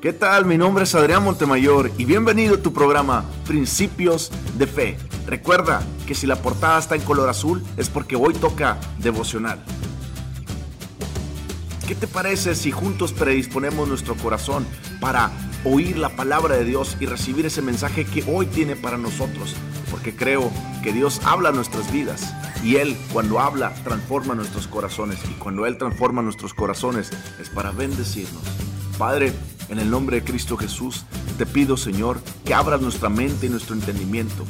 ¿Qué tal? Mi nombre es Adrián Montemayor y bienvenido a tu programa Principios de Fe. Recuerda que si la portada está en color azul es porque hoy toca devocional. ¿Qué te parece si juntos predisponemos nuestro corazón para oír la palabra de Dios y recibir ese mensaje que hoy tiene para nosotros? Porque creo que Dios habla nuestras vidas y Él cuando habla transforma nuestros corazones y cuando Él transforma nuestros corazones es para bendecirnos. Padre, en el nombre de Cristo Jesús, te pido, Señor, que abras nuestra mente y nuestro entendimiento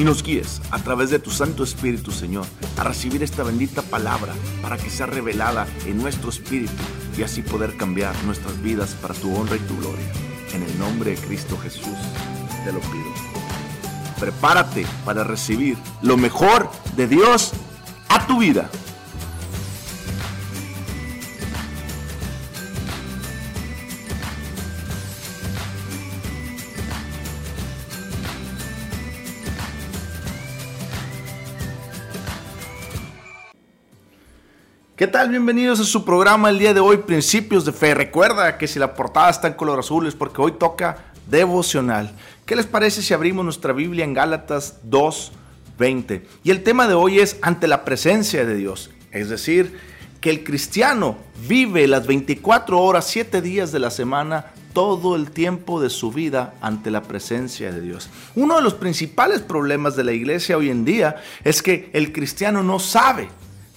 y nos guíes a través de tu Santo Espíritu, Señor, a recibir esta bendita palabra para que sea revelada en nuestro espíritu y así poder cambiar nuestras vidas para tu honra y tu gloria. En el nombre de Cristo Jesús, te lo pido. Prepárate para recibir lo mejor de Dios a tu vida. ¿Qué tal? Bienvenidos a su programa el día de hoy, Principios de Fe. Recuerda que si la portada está en color azul es porque hoy toca devocional. ¿Qué les parece si abrimos nuestra Biblia en Gálatas 2.20? Y el tema de hoy es ante la presencia de Dios. Es decir, que el cristiano vive las 24 horas, 7 días de la semana, todo el tiempo de su vida ante la presencia de Dios. Uno de los principales problemas de la iglesia hoy en día es que el cristiano no sabe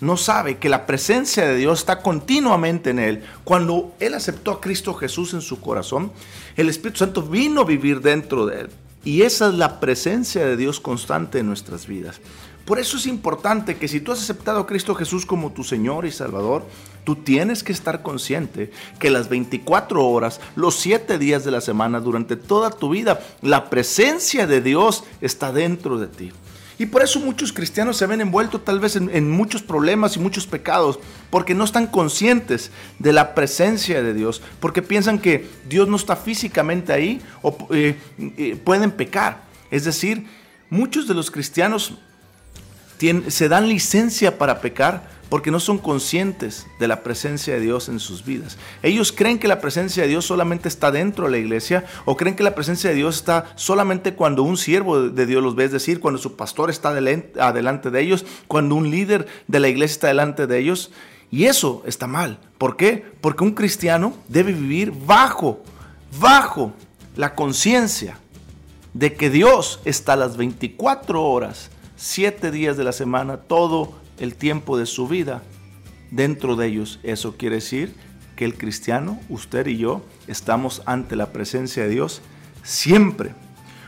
no sabe que la presencia de Dios está continuamente en él. Cuando él aceptó a Cristo Jesús en su corazón, el Espíritu Santo vino a vivir dentro de él. Y esa es la presencia de Dios constante en nuestras vidas. Por eso es importante que si tú has aceptado a Cristo Jesús como tu Señor y Salvador, tú tienes que estar consciente que las 24 horas, los 7 días de la semana, durante toda tu vida, la presencia de Dios está dentro de ti. Y por eso muchos cristianos se ven envueltos tal vez en, muchos problemas y muchos pecados, porque no están conscientes de la presencia de Dios, porque piensan que Dios no está físicamente ahí o eh, eh, pueden pecar. Es decir, muchos de los cristianos se dan licencia para pecar porque no son conscientes de la presencia de Dios en sus vidas. Ellos creen que la presencia de Dios solamente está dentro de la iglesia o creen que la presencia de Dios está solamente cuando un siervo de Dios los ve, es decir, cuando su pastor está adelante de ellos, cuando un líder de la iglesia está delante de ellos. Y eso está mal. ¿Por qué? Porque un cristiano debe vivir bajo, bajo la conciencia de que Dios está a las 24 horas, 7 días de la semana, todo el tiempo de su vida dentro de ellos. Eso quiere decir que el cristiano, usted y yo, estamos ante la presencia de Dios siempre.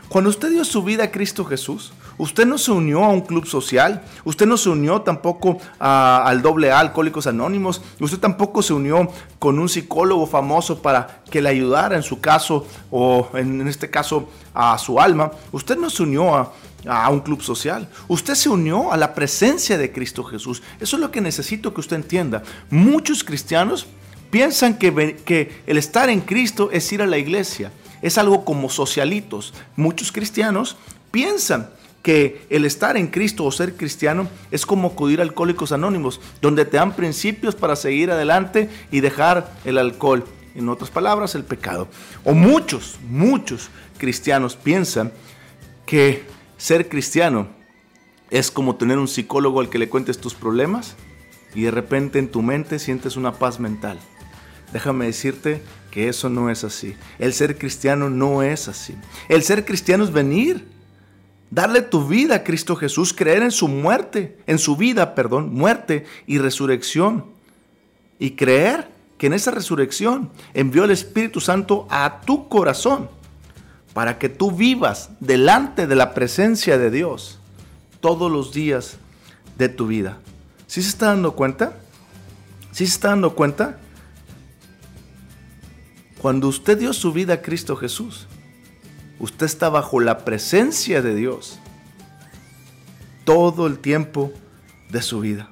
Cuando usted dio su vida a Cristo Jesús, usted no se unió a un club social, usted no se unió tampoco al doble A, Alcohólicos Anónimos, usted tampoco se unió con un psicólogo famoso para que le ayudara en su caso o en este caso a su alma. Usted no se unió a, a un club social. Usted se unió a la presencia de Cristo Jesús. Eso es lo que necesito que usted entienda. Muchos cristianos piensan que, que el estar en Cristo es ir a la iglesia. Es algo como socialitos. Muchos cristianos piensan que el estar en Cristo o ser cristiano es como acudir a Alcohólicos Anónimos, donde te dan principios para seguir adelante y dejar el alcohol. En otras palabras, el pecado. O muchos, muchos cristianos piensan que ser cristiano es como tener un psicólogo al que le cuentes tus problemas y de repente en tu mente sientes una paz mental. Déjame decirte que eso no es así. El ser cristiano no es así. El ser cristiano es venir, darle tu vida a Cristo Jesús, creer en su muerte, en su vida, perdón, muerte y resurrección. Y creer que en esa resurrección envió el Espíritu Santo a tu corazón para que tú vivas delante de la presencia de Dios todos los días de tu vida. ¿Sí se está dando cuenta? ¿Sí se está dando cuenta? Cuando usted dio su vida a Cristo Jesús, usted está bajo la presencia de Dios todo el tiempo de su vida.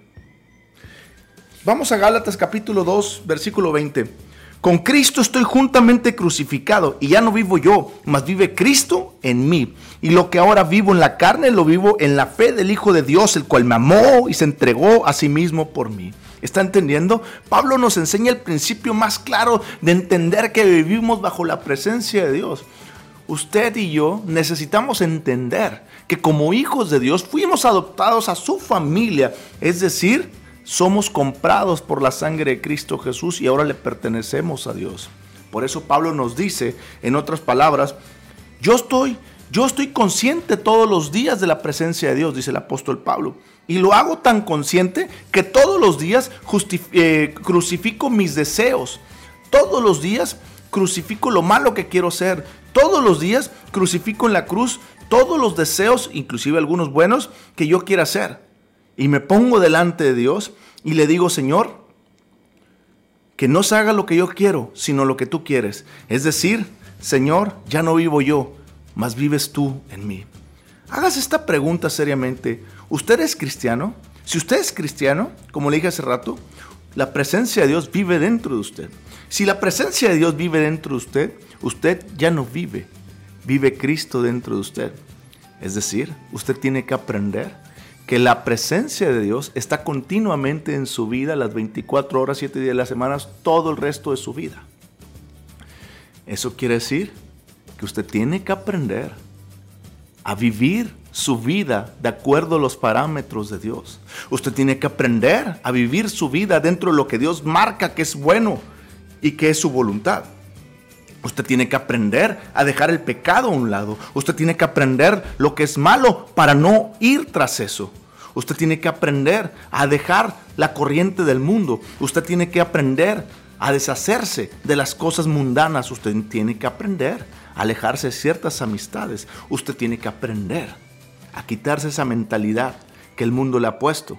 Vamos a Gálatas capítulo 2, versículo 20. Con Cristo estoy juntamente crucificado y ya no vivo yo, mas vive Cristo en mí. Y lo que ahora vivo en la carne lo vivo en la fe del Hijo de Dios, el cual me amó y se entregó a sí mismo por mí. ¿Está entendiendo? Pablo nos enseña el principio más claro de entender que vivimos bajo la presencia de Dios. Usted y yo necesitamos entender que como hijos de Dios fuimos adoptados a su familia, es decir, somos comprados por la sangre de Cristo Jesús y ahora le pertenecemos a Dios. Por eso Pablo nos dice, en otras palabras, yo estoy, yo estoy consciente todos los días de la presencia de Dios, dice el apóstol Pablo. Y lo hago tan consciente que todos los días eh, crucifico mis deseos. Todos los días crucifico lo malo que quiero ser. Todos los días crucifico en la cruz todos los deseos, inclusive algunos buenos, que yo quiera hacer. Y me pongo delante de Dios y le digo, Señor, que no se haga lo que yo quiero, sino lo que tú quieres. Es decir, Señor, ya no vivo yo, mas vives tú en mí. Hagas esta pregunta seriamente. ¿Usted es cristiano? Si usted es cristiano, como le dije hace rato, la presencia de Dios vive dentro de usted. Si la presencia de Dios vive dentro de usted, usted ya no vive, vive Cristo dentro de usted. Es decir, usted tiene que aprender que la presencia de Dios está continuamente en su vida, las 24 horas, 7 días de las semanas, todo el resto de su vida. Eso quiere decir que usted tiene que aprender a vivir su vida de acuerdo a los parámetros de Dios. Usted tiene que aprender a vivir su vida dentro de lo que Dios marca que es bueno y que es su voluntad. Usted tiene que aprender a dejar el pecado a un lado. Usted tiene que aprender lo que es malo para no ir tras eso. Usted tiene que aprender a dejar la corriente del mundo. Usted tiene que aprender a deshacerse de las cosas mundanas. Usted tiene que aprender a alejarse de ciertas amistades. Usted tiene que aprender a quitarse esa mentalidad que el mundo le ha puesto.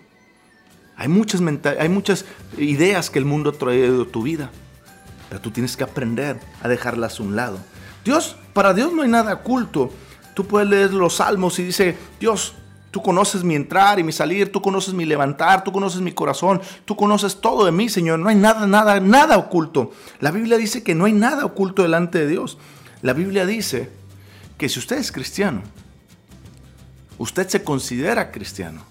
Hay muchas, hay muchas ideas que el mundo ha traído a tu vida. Pero tú tienes que aprender a dejarlas a un lado. Dios, para Dios no hay nada oculto. Tú puedes leer los salmos y dice, Dios, tú conoces mi entrar y mi salir, tú conoces mi levantar, tú conoces mi corazón, tú conoces todo de mí, Señor. No hay nada, nada, nada oculto. La Biblia dice que no hay nada oculto delante de Dios. La Biblia dice que si usted es cristiano, usted se considera cristiano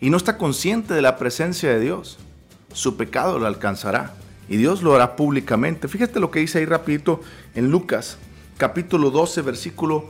y no está consciente de la presencia de Dios, su pecado lo alcanzará y Dios lo hará públicamente. Fíjate lo que dice ahí rapidito en Lucas, capítulo 12, versículo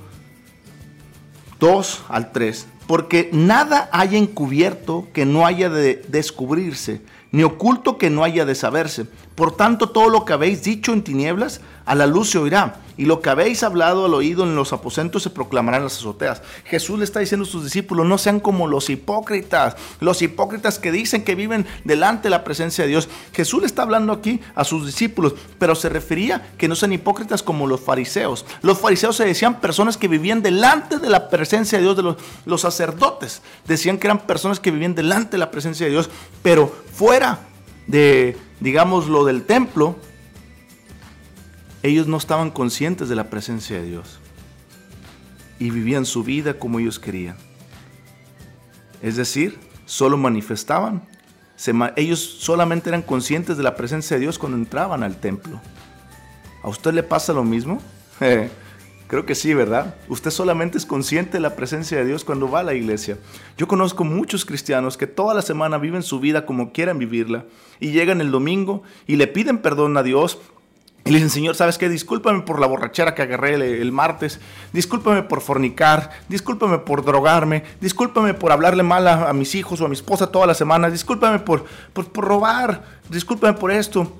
2 al 3. Porque nada haya encubierto que no haya de descubrirse, ni oculto que no haya de saberse. Por tanto, todo lo que habéis dicho en tinieblas, a la luz se oirá, y lo que habéis hablado al oído en los aposentos se proclamará en las azoteas. Jesús le está diciendo a sus discípulos, no sean como los hipócritas, los hipócritas que dicen que viven delante de la presencia de Dios. Jesús le está hablando aquí a sus discípulos, pero se refería que no sean hipócritas como los fariseos. Los fariseos se decían personas que vivían delante de la presencia de Dios, de los, los sacerdotes. Decían que eran personas que vivían delante de la presencia de Dios, pero fuera de, digamos, lo del templo, ellos no estaban conscientes de la presencia de Dios y vivían su vida como ellos querían. Es decir, solo manifestaban. ellos solamente eran conscientes de la presencia de Dios cuando entraban al templo. ¿A usted le pasa lo mismo? Creo que sí, ¿verdad? Usted solamente es consciente de la presencia de Dios cuando va a la iglesia. Yo conozco muchos cristianos que toda la semana viven su vida como quieran vivirla y llegan el domingo y le piden perdón a Dios y le dicen, Señor, ¿sabes qué? Discúlpame por la borrachera que agarré el, martes. Discúlpame por fornicar. Discúlpame por drogarme. Discúlpame por hablarle mal a, mis hijos o a mi esposa toda la semana. Discúlpame por, por, robar. Discúlpame por esto.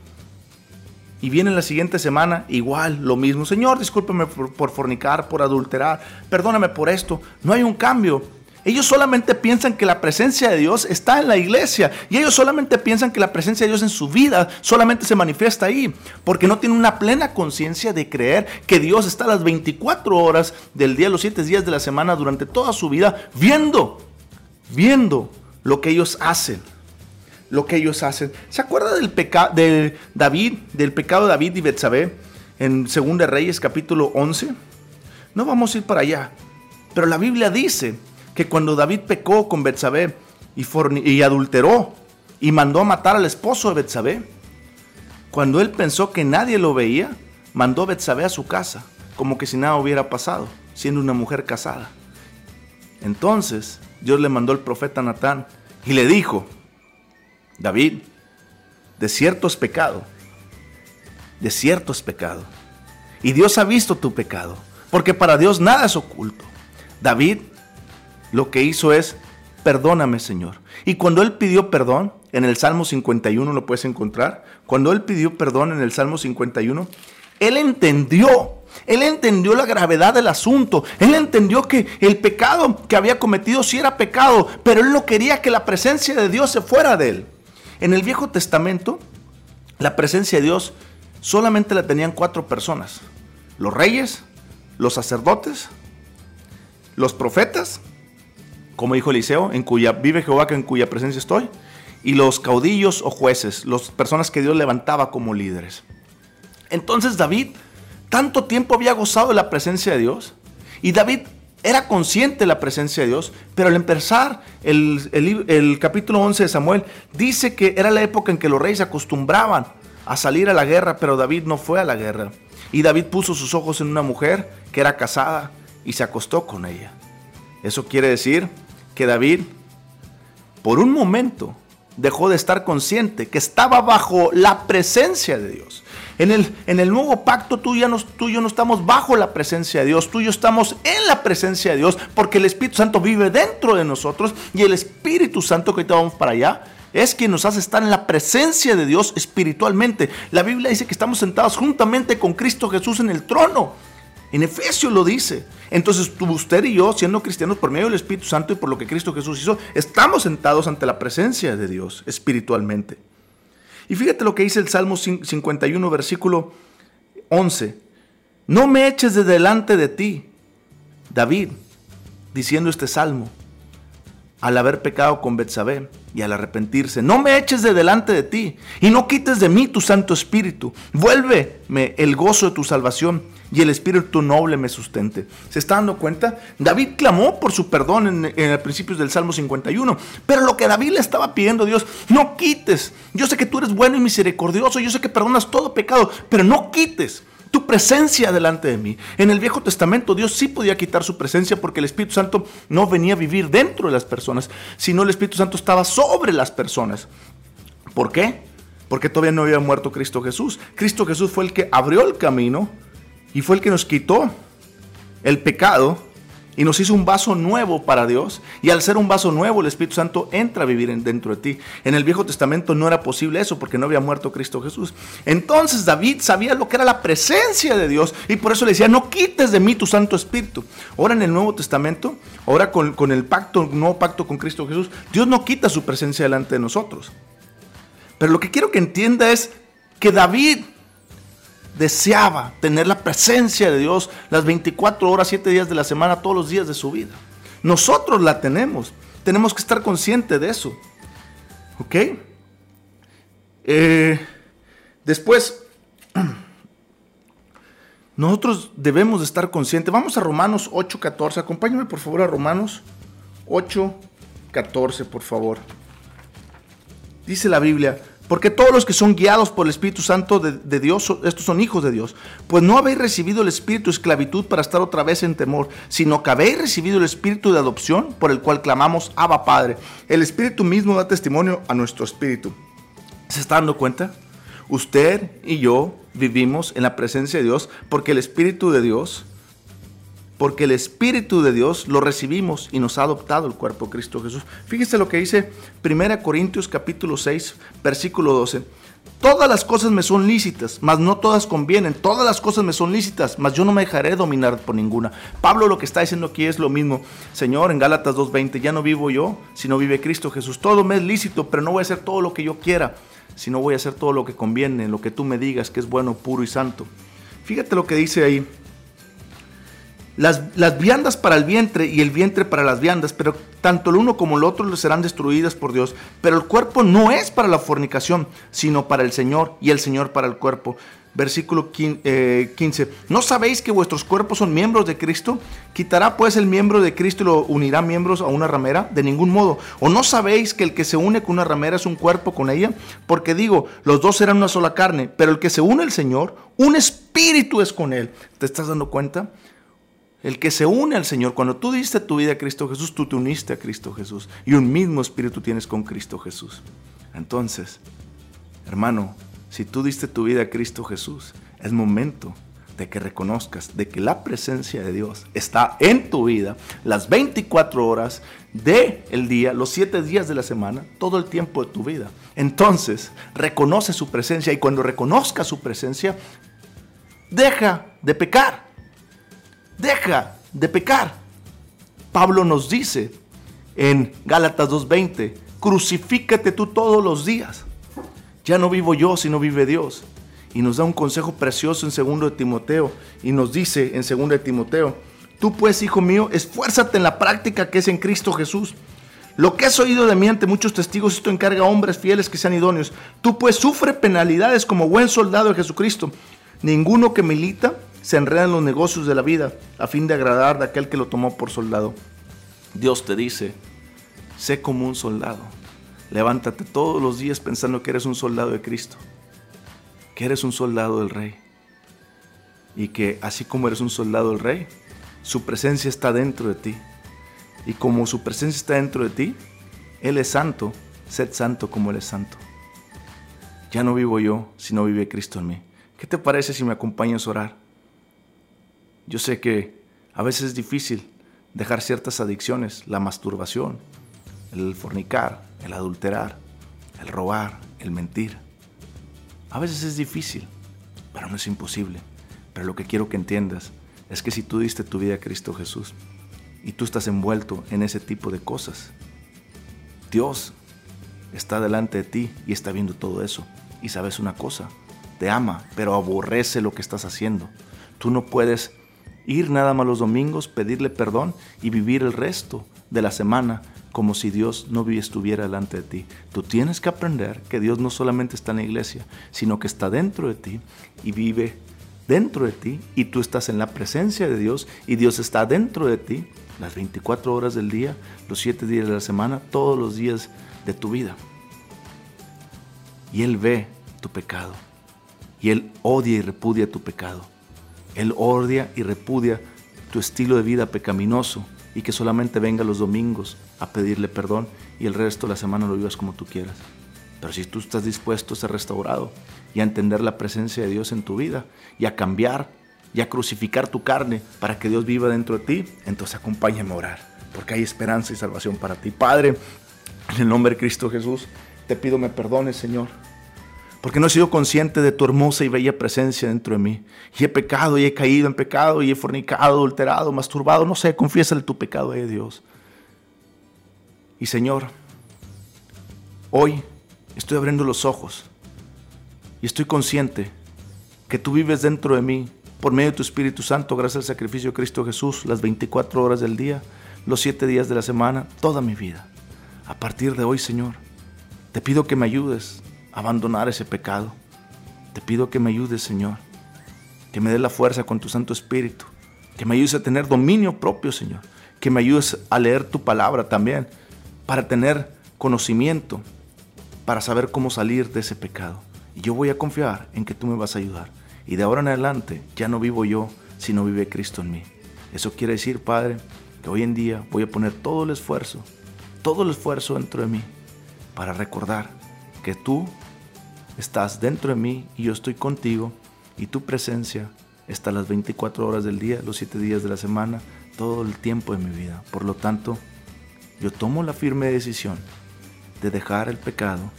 Y viene la siguiente semana, igual, lo mismo. Señor, discúlpame por, por fornicar, por adulterar. Perdóname por esto. No hay un cambio. Ellos solamente piensan que la presencia de Dios está en la iglesia. Y ellos solamente piensan que la presencia de Dios en su vida solamente se manifiesta ahí. Porque no tienen una plena conciencia de creer que Dios está las 24 horas del día, los 7 días de la semana, durante toda su vida, viendo, viendo lo que ellos hacen. Lo que ellos hacen. ¿Se acuerda del pecado de David, del pecado de David y Betsabé en 2 Reyes capítulo 11? No vamos a ir para allá. Pero la Biblia dice que cuando David pecó con Betsabé y, adulteró y mandó a matar al esposo de Betsabé, cuando él pensó que nadie lo veía, mandó a Betsabé a su casa, como que si nada hubiera pasado, siendo una mujer casada. Entonces Dios le mandó el profeta Natán y le dijo, David, de cierto es pecado, de cierto es pecado. Y Dios ha visto tu pecado, porque para Dios nada es oculto. David lo que hizo es, perdóname Señor. Y cuando él pidió perdón, en el Salmo 51 lo puedes encontrar, cuando él pidió perdón en el Salmo 51, él entendió, él entendió la gravedad del asunto, él entendió que el pecado que había cometido sí era pecado, pero él no quería que la presencia de Dios se fuera de él. En el Viejo Testamento, la presencia de Dios solamente la tenían cuatro personas. Los reyes, los sacerdotes, los profetas, como dijo Eliseo, en cuya vive Jehová, en cuya presencia estoy, y los caudillos o jueces, las personas que Dios levantaba como líderes. Entonces David tanto tiempo había gozado de la presencia de Dios y David era consciente de la presencia de Dios, pero al empezar el, el, capítulo 11 de Samuel dice que era la época en que los reyes acostumbraban a salir a la guerra, pero David no fue a la guerra. Y David puso sus ojos en una mujer que era casada y se acostó con ella. Eso quiere decir que David, por un momento, dejó de estar consciente que estaba bajo la presencia de Dios. En el, en el nuevo pacto tú, ya no, tú y yo no estamos bajo la presencia de Dios, tú y yo estamos en la presencia de Dios porque el Espíritu Santo vive dentro de nosotros y el Espíritu Santo que ahorita vamos para allá es quien nos hace estar en la presencia de Dios espiritualmente. La Biblia dice que estamos sentados juntamente con Cristo Jesús en el trono. En Efesios lo dice. Entonces usted y yo, siendo cristianos por medio del Espíritu Santo y por lo que Cristo Jesús hizo, estamos sentados ante la presencia de Dios espiritualmente. Y fíjate lo que dice el Salmo 51, versículo 11. No me eches de delante de ti, David, diciendo este salmo, al haber pecado con Betsabé y al arrepentirse. No me eches de delante de ti y no quites de mí tu Santo Espíritu. Vuélveme el gozo de tu salvación y el Espíritu noble me sustente. ¿Se está dando cuenta? David clamó por su perdón en, en el principio del Salmo 51. Pero lo que David le estaba pidiendo a Dios, no quites. Yo sé que tú eres bueno y misericordioso, yo sé que perdonas todo pecado, pero no quites tu presencia delante de mí. En el Viejo Testamento Dios sí podía quitar su presencia porque el Espíritu Santo no venía a vivir dentro de las personas, sino el Espíritu Santo estaba sobre las personas. ¿Por qué? Porque todavía no había muerto Cristo Jesús. Cristo Jesús fue el que abrió el camino y fue el que nos quitó el pecado y nos hizo un vaso nuevo para Dios. Y al ser un vaso nuevo, el Espíritu Santo entra a vivir dentro de ti. En el Viejo Testamento no era posible eso porque no había muerto Cristo Jesús. Entonces David sabía lo que era la presencia de Dios y por eso le decía, no quites de mí tu Santo Espíritu. Ahora en el Nuevo Testamento, ahora con, el pacto, nuevo pacto con Cristo Jesús, Dios no quita su presencia delante de nosotros. Pero lo que quiero que entienda es que David deseaba tener la presencia de Dios las 24 horas, 7 días de la semana, todos los días de su vida. Nosotros la tenemos. Tenemos que estar conscientes de eso. ¿Ok? Eh, después, nosotros debemos de estar conscientes. Vamos a Romanos 8.14. Acompáñame por favor a Romanos 8.14, por favor. Dice la Biblia, porque todos los que son guiados por el Espíritu Santo de, Dios, estos son hijos de Dios. Pues no habéis recibido el espíritu esclavitud para estar otra vez en temor, sino que habéis recibido el espíritu de adopción por el cual clamamos Abba Padre. El espíritu mismo da testimonio a nuestro espíritu. ¿Se está dando cuenta? Usted y yo vivimos en la presencia de Dios porque el espíritu de Dios porque el Espíritu de Dios lo recibimos y nos ha adoptado el cuerpo de Cristo Jesús. Fíjese lo que dice 1 Corintios capítulo 6, versículo 12. Todas las cosas me son lícitas, mas no todas convienen. Todas las cosas me son lícitas, mas yo no me dejaré dominar por ninguna. Pablo lo que está diciendo aquí es lo mismo. Señor, en Gálatas 2.20, ya no vivo yo, sino vive Cristo Jesús. Todo me es lícito, pero no voy a hacer todo lo que yo quiera, sino voy a hacer todo lo que conviene, lo que tú me digas que es bueno, puro y santo. Fíjate lo que dice ahí las, viandas para el vientre y el vientre para las viandas, pero tanto el uno como el otro serán destruidas por Dios. Pero el cuerpo no es para la fornicación, sino para el Señor y el Señor para el cuerpo. Versículo 15. Eh, ¿No sabéis que vuestros cuerpos son miembros de Cristo? ¿Quitará pues el miembro de Cristo y lo unirá miembros a una ramera? De ningún modo. ¿O no sabéis que el que se une con una ramera es un cuerpo con ella? Porque digo, los dos serán una sola carne, pero el que se une al Señor, un espíritu es con él. ¿Te estás dando cuenta? El que se une al Señor, cuando tú diste tu vida a Cristo Jesús, tú te uniste a Cristo Jesús. Y un mismo espíritu tienes con Cristo Jesús. Entonces, hermano, si tú diste tu vida a Cristo Jesús, es momento de que reconozcas de que la presencia de Dios está en tu vida las 24 horas del el día, los 7 días de la semana, todo el tiempo de tu vida. Entonces, reconoce su presencia y cuando reconozca su presencia, deja de pecar. Deja de pecar. Pablo nos dice en Gálatas 2:20, crucifícate tú todos los días. Ya no vivo yo, sino vive Dios y nos da un consejo precioso en 2 de Timoteo y nos dice en 2 de Timoteo, tú pues, hijo mío, esfuérzate en la práctica que es en Cristo Jesús. Lo que has oído de mí ante muchos testigos, esto encarga a hombres fieles que sean idóneos. Tú pues sufre penalidades como buen soldado de Jesucristo. Ninguno que milita se enreda en los negocios de la vida a fin de agradar de aquel que lo tomó por soldado. Dios te dice, sé como un soldado. Levántate todos los días pensando que eres un soldado de Cristo que eres un soldado del rey y que así como eres un soldado del rey, su presencia está dentro de ti. Y como su presencia está dentro de ti, Él es santo, sed santo como Él es santo. Ya no vivo yo, sino vive Cristo en mí. ¿Qué te parece si me acompañas a orar? Yo sé que a veces es difícil dejar ciertas adicciones, la masturbación, el fornicar, el adulterar, el robar, el mentir. A veces es difícil, pero no es imposible. Pero lo que quiero que entiendas es que si tú diste tu vida a Cristo Jesús y tú estás envuelto en ese tipo de cosas, Dios está delante de ti y está viendo todo eso. Y sabes una cosa, te ama, pero aborrece lo que estás haciendo. Tú no puedes ir nada más los domingos, pedirle perdón y vivir el resto de la semana como si Dios no estuviera delante de ti. Tú tienes que aprender que Dios no solamente está en la iglesia, sino que está dentro de ti y vive dentro de ti y tú estás en la presencia de Dios y Dios está dentro de ti las 24 horas del día, los 7 días de la semana, todos los días de tu vida. Y Él ve tu pecado y Él odia y repudia tu pecado. Él odia y repudia tu estilo de vida pecaminoso y que solamente venga los domingos a pedirle perdón y el resto de la semana lo vivas como tú quieras. Pero si tú estás dispuesto a ser restaurado y a entender la presencia de Dios en tu vida y a cambiar y a crucificar tu carne para que Dios viva dentro de ti, entonces acompáñame a orar, porque hay esperanza y salvación para ti. Padre, en el nombre de Cristo Jesús, te pido me perdones, Señor porque no he sido consciente de tu hermosa y bella presencia dentro de mí. Y he pecado y he caído en pecado y he fornicado, adulterado, masturbado, no sé, confiésale tu pecado a Dios. Y Señor, hoy estoy abriendo los ojos y estoy consciente que tú vives dentro de mí por medio de tu Espíritu Santo, gracias al sacrificio de Cristo Jesús, las 24 horas del día, los 7 días de la semana, toda mi vida. A partir de hoy, Señor, te pido que me ayudes abandonar ese pecado. Te pido que me ayudes, Señor, que me dé la fuerza con tu Santo Espíritu, que me ayudes a tener dominio propio, Señor, que me ayudes a leer tu palabra también, para tener conocimiento, para saber cómo salir de ese pecado. Y yo voy a confiar en que tú me vas a ayudar. Y de ahora en adelante ya no vivo yo, sino vive Cristo en mí. Eso quiere decir, Padre, que hoy en día voy a poner todo el esfuerzo, todo el esfuerzo dentro de mí, para recordar que tú estás dentro de mí y yo estoy contigo y tu presencia está las 24 horas del día, los 7 días de la semana, todo el tiempo de mi vida. Por lo tanto, yo tomo la firme decisión de dejar el pecado,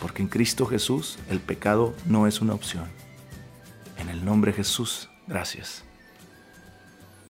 porque en Cristo Jesús el pecado no es una opción. En el nombre de Jesús, gracias.